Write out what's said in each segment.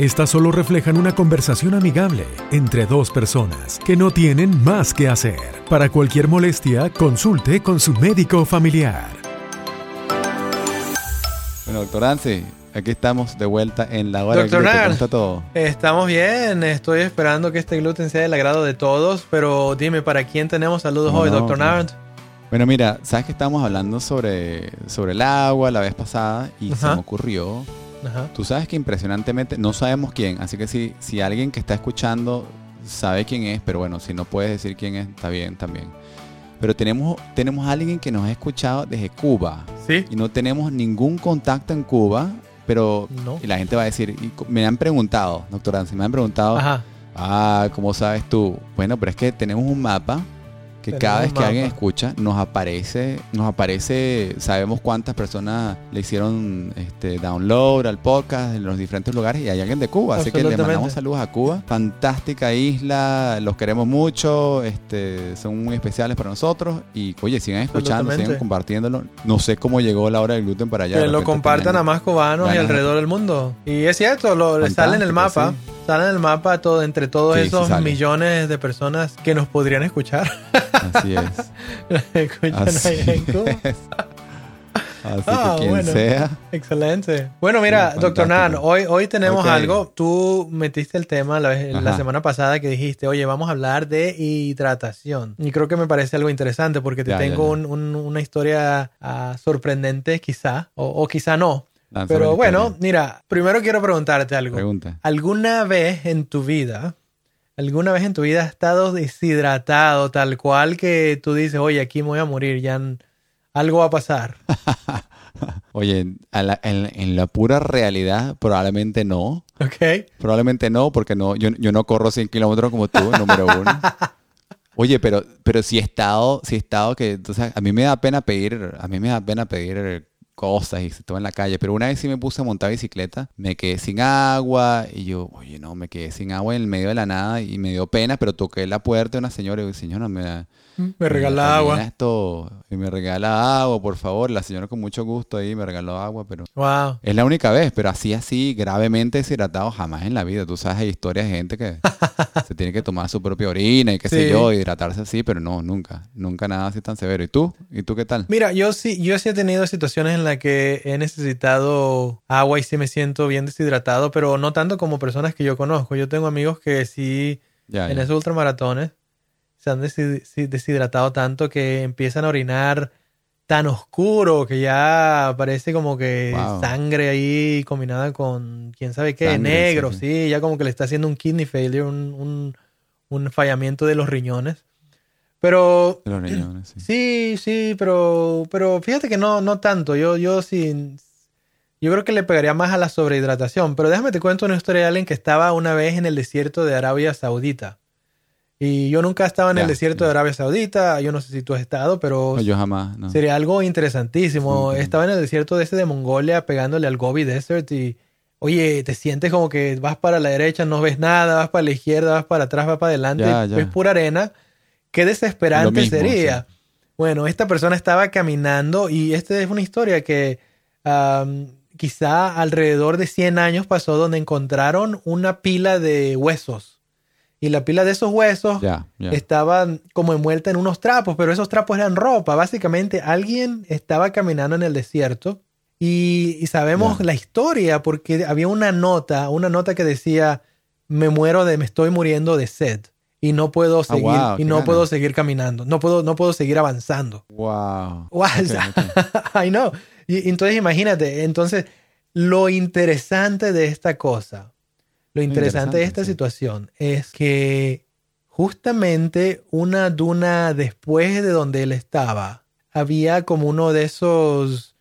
Estas solo reflejan una conversación amigable entre dos personas que no tienen más que hacer. Para cualquier molestia, consulte con su médico familiar. Bueno, doctor Dancy, aquí estamos de vuelta en la hora Doctor del gluten. ¿Cómo está todo? Estamos bien, estoy esperando que este gluten sea del agrado de todos, pero dime, ¿para quién tenemos saludos No, hoy, no, Doctor. Nard? Bueno, mira, sabes que estábamos hablando sobre, sobre el agua la vez pasada y se me ocurrió. Ajá. Tú sabes que impresionantemente no sabemos quién, así que si, si alguien que está escuchando sabe quién es, pero bueno, si no puedes decir quién es, está bien también. Pero tenemos, tenemos a alguien que nos ha escuchado desde Cuba ¿Sí? y no tenemos ningún contacto en Cuba, pero No. y la gente va a decir, y me han preguntado, doctor Dancy, me han preguntado, Ajá. Ah, ¿cómo sabes tú? Bueno, pero es que tenemos un mapa que Tenemos cada vez que alguien escucha nos aparece, nos aparece, sabemos cuántas personas le hicieron este download al podcast en los diferentes lugares y hay alguien de Cuba, así que le mandamos saludos a Cuba. Fantástica isla, los queremos mucho, este, son muy especiales para nosotros y oye, sigan escuchando, sigan compartiéndolo. No sé cómo llegó la hora del gluten para allá. que lo compartan a más cubanos y alrededor del mundo. Y es cierto, lo, sale en el mapa, sí. Sale en el mapa todo, entre todos Sí, esos millones de personas que nos podrían escuchar. Así es. Escuchan Así ahí en Cuba. es. Así Ah, que quien bueno. sea. Excelente. Bueno, mira, Sí, doctor Nan, hoy, hoy tenemos algo. Tú metiste el tema la, semana pasada que dijiste, oye, vamos a hablar de hidratación. Y creo que me parece algo interesante porque te Ya, tengo ya. un- un- una historia ah, sorprendente quizá, o, o quizá no. Pero bueno, mira, primero quiero preguntarte algo. Pregunta. ¿Alguna vez en tu vida, alguna vez en tu vida has estado deshidratado tal cual que tú dices, oye, aquí me voy a morir, ya algo va a pasar? Oye, a la- en, en la pura realidad, probablemente no. ¿Ok? Probablemente no, porque no, yo, yo no corro 100 kilómetros como tú, número uno. Oye, pero, pero si he estado, si he estado que, entonces, a mí me da pena pedir, a mí me da pena pedir cosas y estoy en la calle, pero una vez sí me puse a montar bicicleta, me quedé sin agua y yo, oye, no, me quedé sin agua en el medio de la nada y me dio pena, pero toqué la puerta de una señora y señora, me da, Me regala agua. Esto, y me regala agua, por favor. La señora con mucho gusto ahí me regaló agua, pero Wow. es la única vez, pero así, así, gravemente deshidratado jamás en la vida. Tú sabes, hay historias de gente que se tiene que tomar su propia orina y qué sé Sí. yo, hidratarse así, pero no, nunca, nunca nada así tan severo. ¿Y tú? ¿Y tú qué tal? Mira, yo sí, yo sí he tenido situaciones en que he necesitado agua y sí me siento bien deshidratado, pero no tanto como personas que yo conozco. Yo tengo amigos que sí, Ya, en esos ultramaratones, se han deshidratado tanto que empiezan a orinar tan oscuro que ya parece como que Wow. sangre ahí combinada con quién sabe qué, Sangre, negro, sí, sí, sí. ya como que le está haciendo un kidney failure, un, un, un fallamiento de los riñones. Pero los sí. Sí, sí, pero, pero fíjate que no, no tanto. Yo, yo sí, yo creo que le pegaría más a la sobrehidratación. Pero déjame te cuento una historia de alguien que estaba una vez en el desierto de Arabia Saudita. Y yo nunca estaba en el desierto de Arabia Saudita. Yo no sé si tú has estado, pero No, yo jamás, no. sería algo interesantísimo. Estaba en el desierto de ese de Mongolia pegándole al Gobi Desert y, oye, te sientes como que vas para la derecha, no ves nada, vas para la izquierda, vas para atrás, vas para adelante, ves pura arena. Qué desesperante mismo, sería. sí. Bueno, esta persona estaba caminando y esta es una historia que quizá alrededor de 100 años pasó donde encontraron una pila de huesos. Y la pila de esos huesos Ya, ya. estaba como envuelta en unos trapos, pero esos trapos eran ropa. Básicamente alguien estaba caminando en el desierto y, y sabemos la historia porque había una nota, una nota que decía, me muero de, me estoy muriendo de sed y no puedo seguir, wow, y no ganas. puedo seguir caminando, no puedo, no puedo seguir avanzando. Wow. Wow, Ok, o sea, ok. I know. Y, entonces imagínate, entonces lo interesante de esta cosa, lo interesante de esta interesante, sí. situación es que justamente una duna después de donde él estaba, había como uno de esos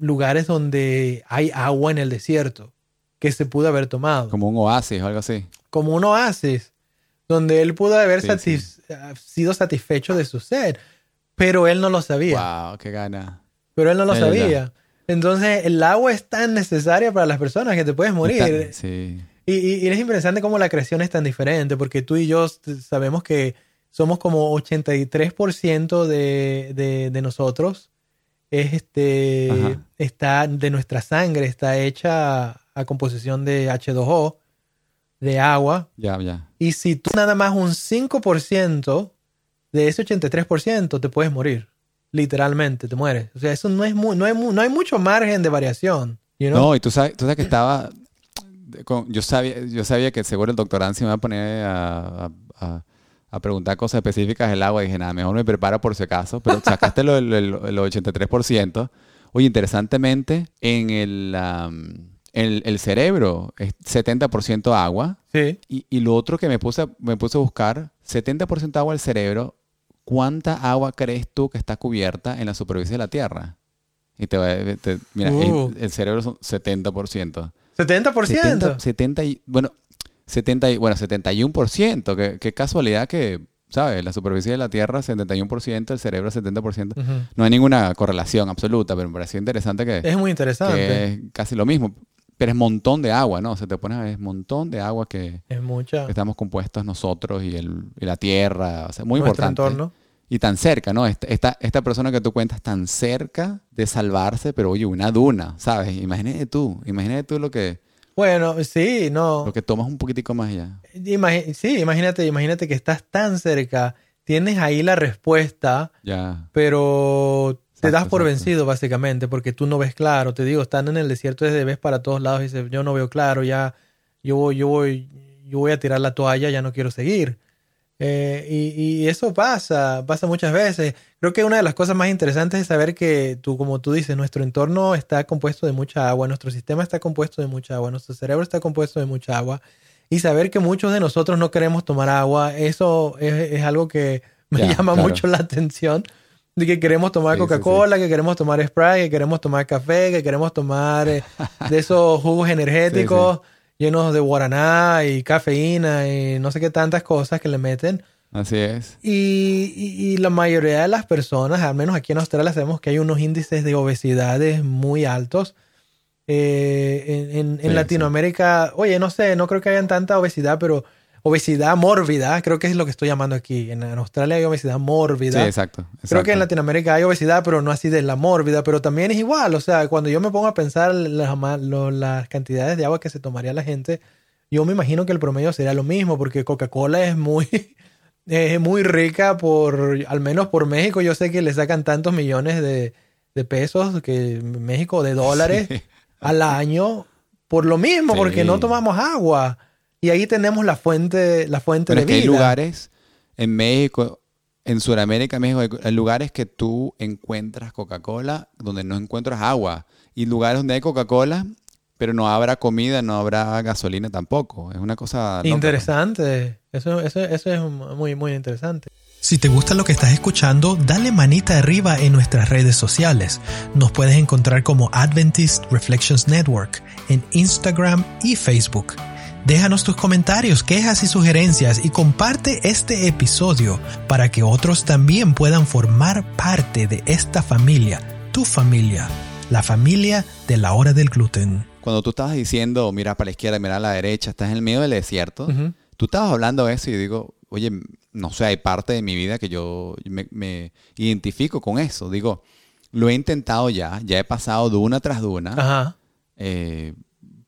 lugares donde hay agua en el desierto que se pudo haber tomado. Como un oasis o algo así. Como un oasis, donde él pudo haber Sí, satis- sido satisfecho de su sed. pero él no lo sabía. Wow, qué gana. Pero él no lo Es sabía. verdad. Entonces, el agua es tan necesaria para las personas que te puedes morir. Sí. Y, y- y es interesante cómo la creación es tan diferente, porque tú y yo sabemos que somos como 83% de, de, de nosotros. Es este, Ajá. está de nuestra sangre, está hecha a composición de H2O, de agua. Ya, ya. Y si tú nada más un 5% de ese 83% te puedes morir. Literalmente, te mueres. O sea, eso no, es mu- no, hay, no hay mucho margen de variación. you know? No, y tú sabes, tú sabes que estaba. con- yo, sabía, yo sabía que seguro el doctor Ansi me iba a poner a, a- a- preguntar cosas específicas del agua. Y dije, nada, mejor me preparo por si acaso. Pero sacaste lo del el, el 83%. Oye, interesantemente, en el, el, el cerebro es 70% agua. Sí. Y, y lo otro que me puse, a- me puse a buscar, 70% agua del cerebro, ¿cuánta agua crees tú que está cubierta en la superficie de la Tierra? Y te, va a- te- mira, Uh. el, el cerebro son 70%. 70%. 70, 70 y, bueno, 70 y, bueno, 71%. Qué, qué casualidad que, ¿sabes? La superficie de la Tierra 71%, el cerebro 70%. Ujú. No hay ninguna correlación absoluta, pero me pareció interesante que, Es muy interesante. que es casi lo mismo. Pero es montón de agua, ¿no? O sea, te pones a ver, es montón de agua que, Es mucha. que estamos compuestos nosotros y, el, y la tierra. O sea, muy nuestro importante. entorno. Y tan cerca, ¿no? Esta, esta, esta persona que tú cuentas tan cerca de salvarse, pero oye, una duna, ¿sabes? Imagínate tú, imagínate tú lo que, Bueno, sí, no. lo que tomas un poquitico más allá. Sí, imagínate, imagínate que estás tan cerca, tienes ahí la respuesta, Ya. pero te das por exacto. vencido básicamente porque tú no ves claro. Te digo, estando en el desierto desde ves para todos lados y dices, yo no veo claro, ya yo voy, yo voy, yo voy a tirar la toalla, ya no quiero seguir. Eh, y, y eso pasa, pasa muchas veces. Creo que una de las cosas más interesantes es saber que tú, como tú dices, nuestro entorno está compuesto de mucha agua, nuestro sistema está compuesto de mucha agua, nuestro cerebro está compuesto de mucha agua. Y saber que muchos de nosotros no queremos tomar agua, eso es, es algo que me llama claro. mucho la atención. De que queremos tomar Sí, sí, Coca-Cola, que queremos tomar Sprite, que queremos tomar café, que queremos tomar eh, de esos jugos energéticos llenos de guaraná y cafeína y no sé qué tantas cosas que le meten. Así es. Y, y- y la mayoría de las personas, al menos aquí en Australia, sabemos que hay unos índices de obesidades muy altos. Eh, en en- en Sí, Latinoamérica, oye, no sé, no creo que hayan tanta obesidad, pero obesidad mórbida, creo que es lo que estoy llamando aquí. En, Australia hay obesidad Sí, mórbida. exacto. Creo que en Latinoamérica hay obesidad, pero no así de la mórbida, pero también es igual. O sea, cuando yo me pongo a pensar las, ma- lo- las cantidades de agua que se tomaría la gente, yo me imagino que el promedio sería lo mismo, porque Coca-Cola es muy, es muy rica por, al menos por México. Yo sé que le sacan tantos millones de, de pesos, que México, de dólares Sí. al año, por lo mismo, Sí. porque no tomamos agua. Y ahí tenemos la fuente, la fuente Pero de es que hay vida. lugares en México, en Sudamérica, México, hay- lugares que tú encuentras Coca-Cola donde no encuentras agua. Y lugares donde hay Coca-Cola, pero no habrá comida, no habrá gasolina tampoco. Es una cosa loca. Interesante. Eso, eso, eso es muy, muy interesante. Si te gusta lo que estás escuchando, dale manita arriba en nuestras redes sociales. Nos puedes encontrar como Adventist Reflections Network en Instagram y Facebook. Déjanos tus comentarios, quejas y sugerencias y comparte este episodio para que otros también puedan formar parte de esta familia, tu familia, la familia de la hora del gluten. Cuando tú estabas diciendo, mira para la izquierda, mira a la derecha, estás en el medio del desierto, tú estabas hablando de eso y digo, oye, no sé, hay parte de mi vida que yo me, me identifico con eso. Digo, lo he intentado ya, ya he pasado de una tras de una, Ajá. eh,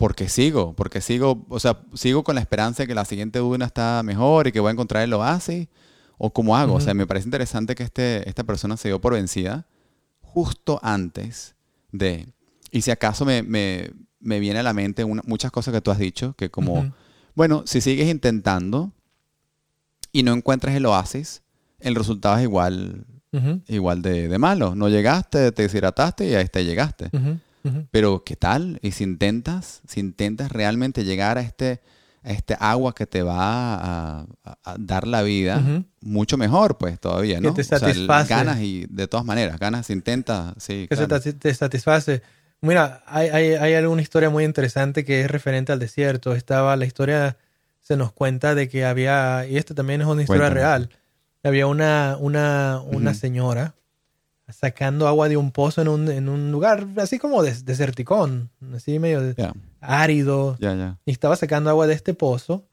porque sigo, porque sigo, o sea, sigo con la esperanza de que la siguiente duna está mejor y que voy a encontrar el oasis, o cómo hago. O sea, me parece interesante que este, esta persona se dio por vencida justo antes de... Y si acaso me, me, me viene a la mente una- muchas cosas que tú has dicho, que como, bueno, si sigues intentando y no encuentras el oasis, el resultado es igual, igual de, de malo. No llegaste, te deshidrataste y a este llegaste. Pero ¿qué tal? Y si intentas, si intentas realmente llegar a este, a este agua que te va a, a- a dar la vida, mucho mejor, pues todavía, Que ¿no? te O sea, el- satisface. ganas y de todas maneras, ganas, intentas, sí. que se claro. te, te satisface. Mira, hay, hay, hay alguna historia muy interesante que es referente al desierto. Estaba la historia, se nos cuenta de que había, y esto también es una historia Cuéntame. real, había una, una, una señora sacando agua de un pozo en un, en un lugar así como des- deserticón, así medio árido. Y estaba sacando agua de este pozo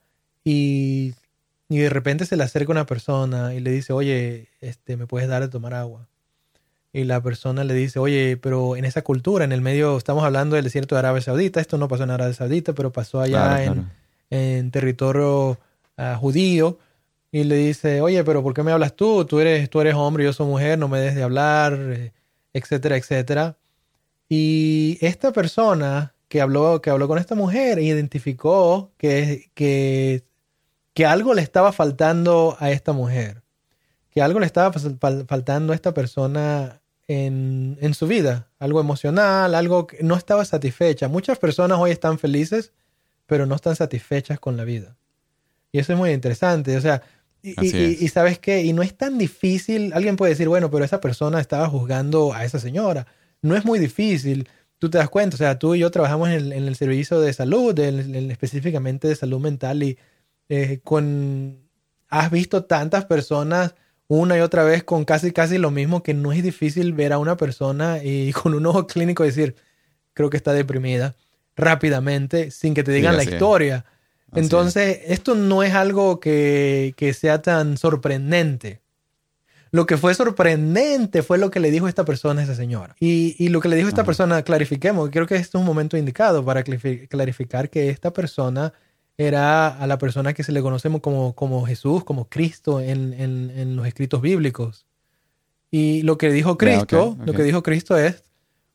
y, y de repente se le acerca una persona y le dice, oye, este, ¿me puedes dar de tomar agua? Y la persona le dice, oye, pero en esa cultura, en el medio, estamos hablando del desierto de Arabia Saudita, esto no pasó en Arabia Saudita, pero pasó allá Claro, en, claro. en territorio ah, judío. Y le dice, oye, pero ¿por qué me hablas tú? Tú eres, tú eres hombre, yo soy mujer, no me des de hablar, eh, etcétera, etcétera. Y esta persona que habló, que habló con esta mujer identificó que, que, que algo le estaba faltando a esta mujer, que algo le estaba fal- fal- faltando a esta persona en, en su vida, algo emocional, algo que no estaba satisfecha. Muchas personas hoy están felices, pero no están satisfechas con la vida. Y eso es muy interesante. O sea, y, y- y- es. y sabes qué, y no es tan difícil. Alguien puede decir, bueno, pero esa persona estaba juzgando a esa señora. No es muy difícil. Tú te das cuenta, o sea, tú y yo trabajamos en el, en el servicio de salud, en- en- específicamente de salud mental, y eh, con has visto tantas personas una y otra vez con casi casi lo mismo que no es difícil ver a una persona y con un ojo clínico decir, creo que está deprimida rápidamente sin que te digan la historia. Así Entonces, esto no es algo que, que sea tan sorprendente. Lo que fue sorprendente fue lo que le dijo esta persona a esa señora. Y, y lo que le dijo esta Ajá. persona, clarifiquemos, creo que este es un momento indicado para clarifi- clarificar que esta persona era a la persona que se le conocemos como, como Jesús, como Cristo en, en- en los escritos bíblicos. Y lo que dijo Cristo, lo que dijo Cristo es,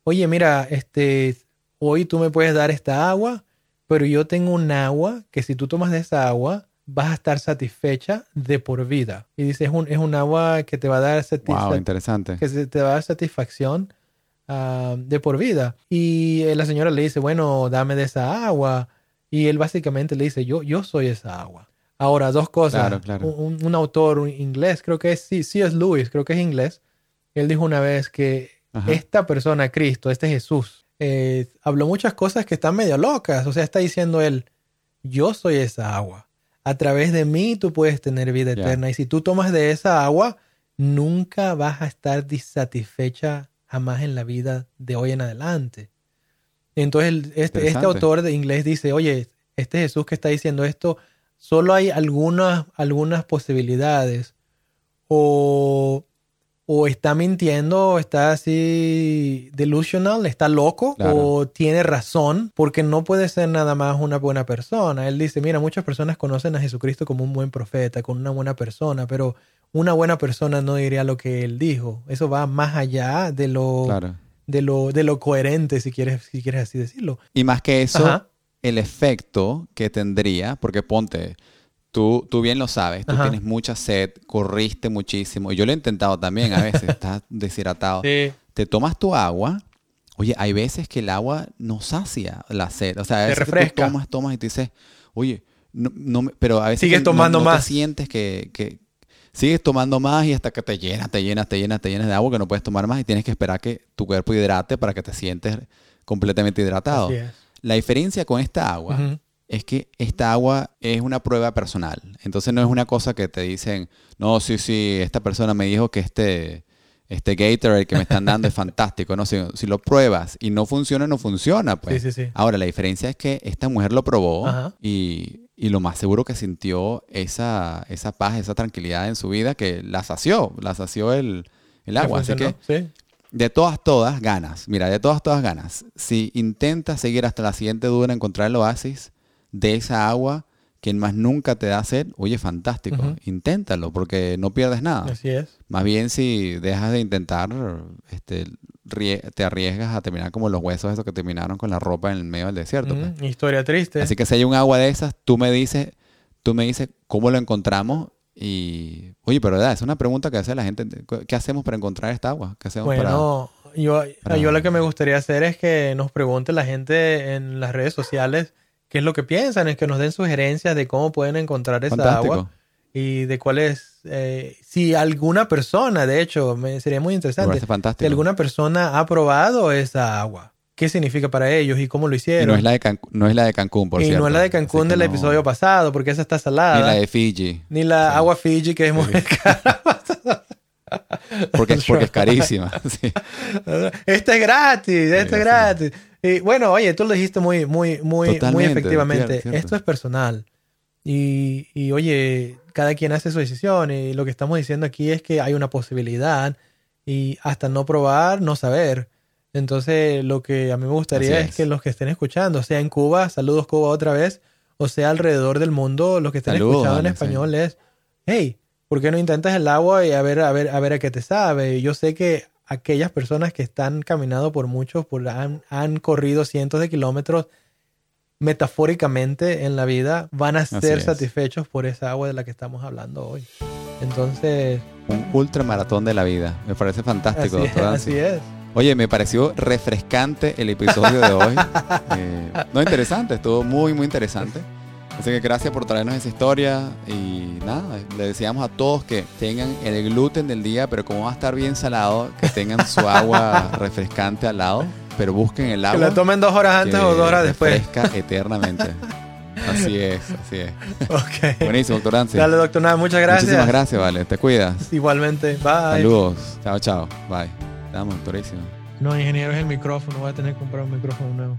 oye, mira, este, hoy tú me puedes dar esta agua, pero yo tengo un agua que si tú tomas de esa agua vas a estar satisfecha de por vida. Y dice, es un, es un agua que te va a dar Wow, satisfacción interesante. que te va a dar satisfacción ah, de por vida. Y eh, la señora le dice, bueno, dame de esa agua. Y él básicamente le dice, yo, yo soy esa agua. Ahora, dos cosas. Claro, claro. Un, un autor un inglés, creo que es sí, C.S. Lewis, creo que es inglés. Él dijo una vez que Ajá. esta persona, Cristo, este Jesús, eh, habló muchas cosas que están medio locas. O sea, está diciendo él, yo soy esa agua. A través de mí tú puedes tener vida eterna. Y si tú tomas de esa agua, nunca vas a estar disatisfecha jamás en la vida de hoy en adelante. Entonces, este, este autor de inglés dice, oye, este Jesús que está diciendo esto, solo hay algunas, algunas posibilidades. O, o está mintiendo, o está así delusional, está loco, Claro. o tiene razón, porque no puede ser nada más una buena persona. Él dice, mira, muchas personas conocen a Jesucristo como un buen profeta, como una buena persona, pero una buena persona no diría lo que él dijo. Eso va más allá de lo, Claro. de lo, de lo coherente, si quieres, si quieres así decirlo. Y más que eso, Ajá. el efecto que tendría, porque ponte, tú, tú bien lo sabes, tú Ajá. tienes mucha sed, corriste muchísimo, y yo lo he intentado también a veces, estás deshidratado. Sí. Te tomas tu agua, oye, hay veces que el agua no sacia la sed, o sea, a Te veces tú refresca. tomas, tomas y te dices, oye, no, no me- pero a veces Sigues no- tomando no, más. te sientes que, que sigues tomando más y hasta que te llenas, te llenas, te llenas, te llenas de agua que no puedes tomar más y tienes que esperar que tu cuerpo hidrate para que te sientes completamente hidratado. La diferencia con esta agua. Es que esta agua es una prueba personal. Entonces no es una cosa que te dicen, no, sí, sí, esta persona me dijo que este, este Gatorade que me están dando es fantástico. No, si, si lo pruebas y no funciona, no funciona. Pues. Sí, sí, sí. Ahora, la diferencia es que esta mujer lo probó Ajá. y, y lo más seguro que sintió esa, esa paz, esa tranquilidad en su vida que la sació, la sació el, el agua. Así que de todas, todas ganas. Mira, de todas, todas ganas. Si intentas seguir hasta la siguiente duda en encontrar el oasis de esa agua que más nunca te da sed, oye, fantástico. Inténtalo porque no pierdes nada. Así es. Más bien si dejas de intentar, este, te arriesgas a terminar como los huesos esos que terminaron con la ropa en el medio del desierto. pues. Historia triste. Así que si hay un agua de esas, tú me dices, tú me dices cómo lo encontramos y, oye, pero verdad, es una pregunta que hace la gente. ¿Qué hacemos para encontrar esta agua? ¿Qué hacemos para...? Bueno, yo, para- yo lo que me gustaría hacer es que nos pregunte la gente en las redes sociales qué es lo que piensan, es que nos den sugerencias de cómo pueden encontrar esa Fantástico. agua y de cuál es, eh, si alguna persona, de hecho, me sería muy interesante, si alguna persona ha probado esa agua. qué significa para ellos y cómo lo Y hicieron. no es la de, Canc- no es la de Cancún, por Y cierto. no es la de Cancún del no- episodio pasado, porque esa está salada. Ni la de Fiji. Ni la agua Fiji, que es muy cara. Porque, porque es carísima. sí. Es gratis, Sí, es gratis. Y bueno, oye, tú lo dijiste muy, muy, muy, muy efectivamente. cierto, cierto. Esto es personal. Y, y oye, cada quien hace su decisión. Y lo que estamos diciendo aquí es que hay una posibilidad. Y hasta no probar, no saber. Entonces, lo que a mí me gustaría es. es. que los que estén escuchando, sea en Cuba, saludos Cuba otra vez, o sea alrededor del mundo, los que estén Saludos, escuchando en Alex, sí. español es, hey, ¿por qué no intentas el agua y a ver, a ver, a ver a qué te sabe? Yo sé que aquellas personas que están caminando por muchos, por, han, han corrido cientos de kilómetros metafóricamente en la vida, van a ser es. satisfechos por esa agua de la que estamos hablando hoy. Entonces, Un ultramaratón de la vida. Me parece fantástico, así, doctor Dancy. así es. Oye, me pareció refrescante el episodio de hoy. Eh, no, interesante, estuvo muy, muy interesante. Así que gracias por traernos esa historia y nada, le deseamos a todos que tengan el gluten del día, pero como va a estar bien salado, que tengan su agua refrescante al lado, pero busquen el Que agua. la tomen dos horas antes que o dos horas después. refresca eternamente. Así es, así es. Ok. Buenísimo, doctor Dancy. Dale, doctor Nada, muchas gracias. Muchísimas gracias, vale. Te cuidas. Igualmente. Bye. Saludos. Chao, chao. Bye. Te amo, doctorísimo. No, ingeniero, es el micrófono. Voy a tener que comprar un micrófono nuevo.